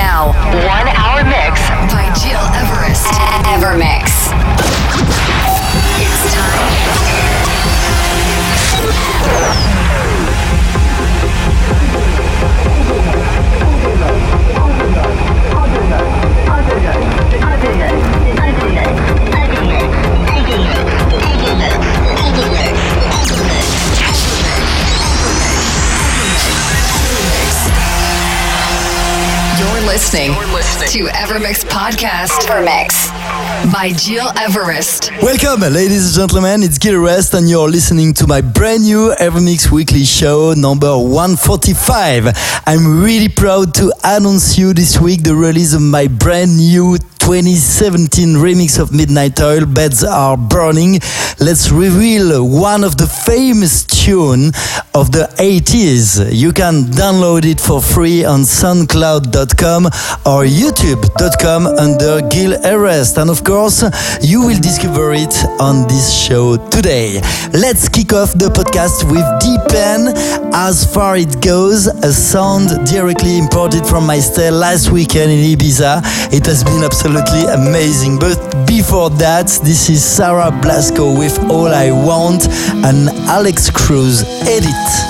now, listening, You're listening to Evermix Podcast. Evermix by Gil Everest. Welcome, ladies and gentlemen. It's Gil Everest, and you're listening to my brand new Evermix Weekly Show number 145. I'm really proud to announce you this week the release of my brand new 2017 remix of Midnight Oil, Beds Are Burning. Let's reveal one of the famous tune of the 80s. You can download it for free on soundcloud.com or youtube.com under Gil Everest. And of course, you will discover it on this show today. Let's kick off the podcast with Deepen. As far it goes, a sound directly imported from my stay last weekend in Ibiza. It has been absolutely amazing. But before that, this is Sarah Blasko with All I Want and Alex Cruz Edit.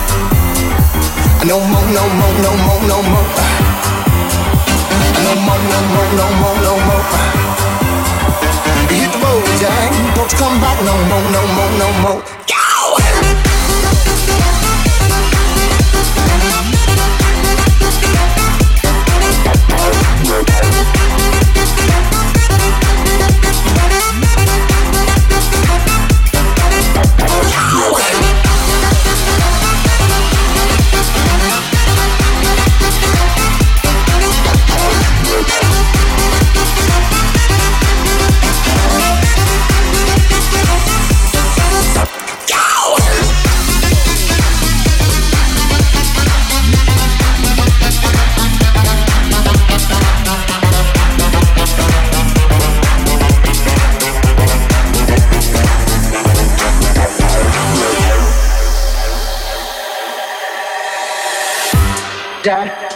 No more, no more, no more, no more. No more, no more, no more, no more. Hit the road, Jack. Don't come back no more, no more, no more.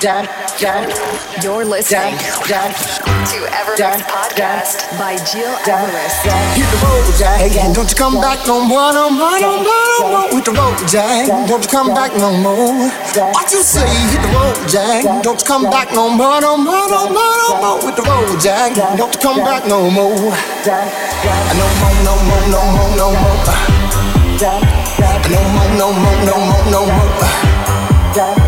dad. You're listening Dad, dad, to Evermix Podcast by Gil Everest. Hit the road, Jack. Don't you come back no more, no more, no more, no more with the road, Jack. Don't you come back no more. What you say? Hit the road, Jack. Don't you come back no more, no more, no more, no more with the road, Jack. Don't you come back no more. No more, no more, no more, no more. No more, no more, no more, no more.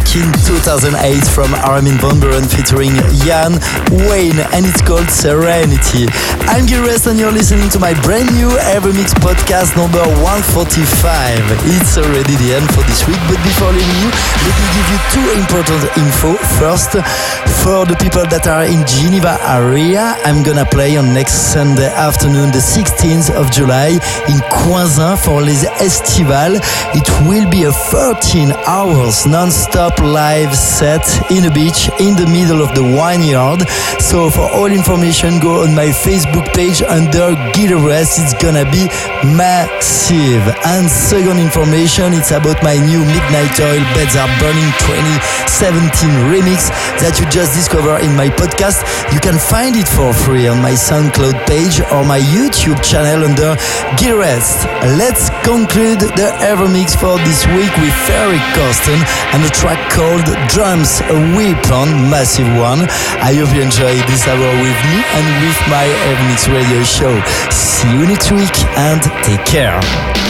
Back in 2008 from Armin van Buuren featuring Jan Vayne and it's called Serenity. I'm Gil Everest and you're listening to my brand new Evermix podcast number 145. It's already the end for this week, but before leaving you, let me give you two important info. First, for the people that are in Geneva area, I'm gonna play on next Sunday afternoon, the 16th of July in Coisin for Les Estivales. It will be a 13 hours non-stop top live set in a beach in the middle of the vineyard. So for all information, go on my Facebook page under Everest. It's gonna be massive. And second information, it's about my new Midnight Oil Beds Are Burning 2017 remix that you just discovered in my podcast. You can find it for free on my SoundCloud page or my YouTube channel under Everest. Let's conclude the Evermix for this week with Ferry Corsten and track track called Drums, a weapon, massive one. I hope you enjoyed this hour with me and with my Evermix radio show. See you next week and take care.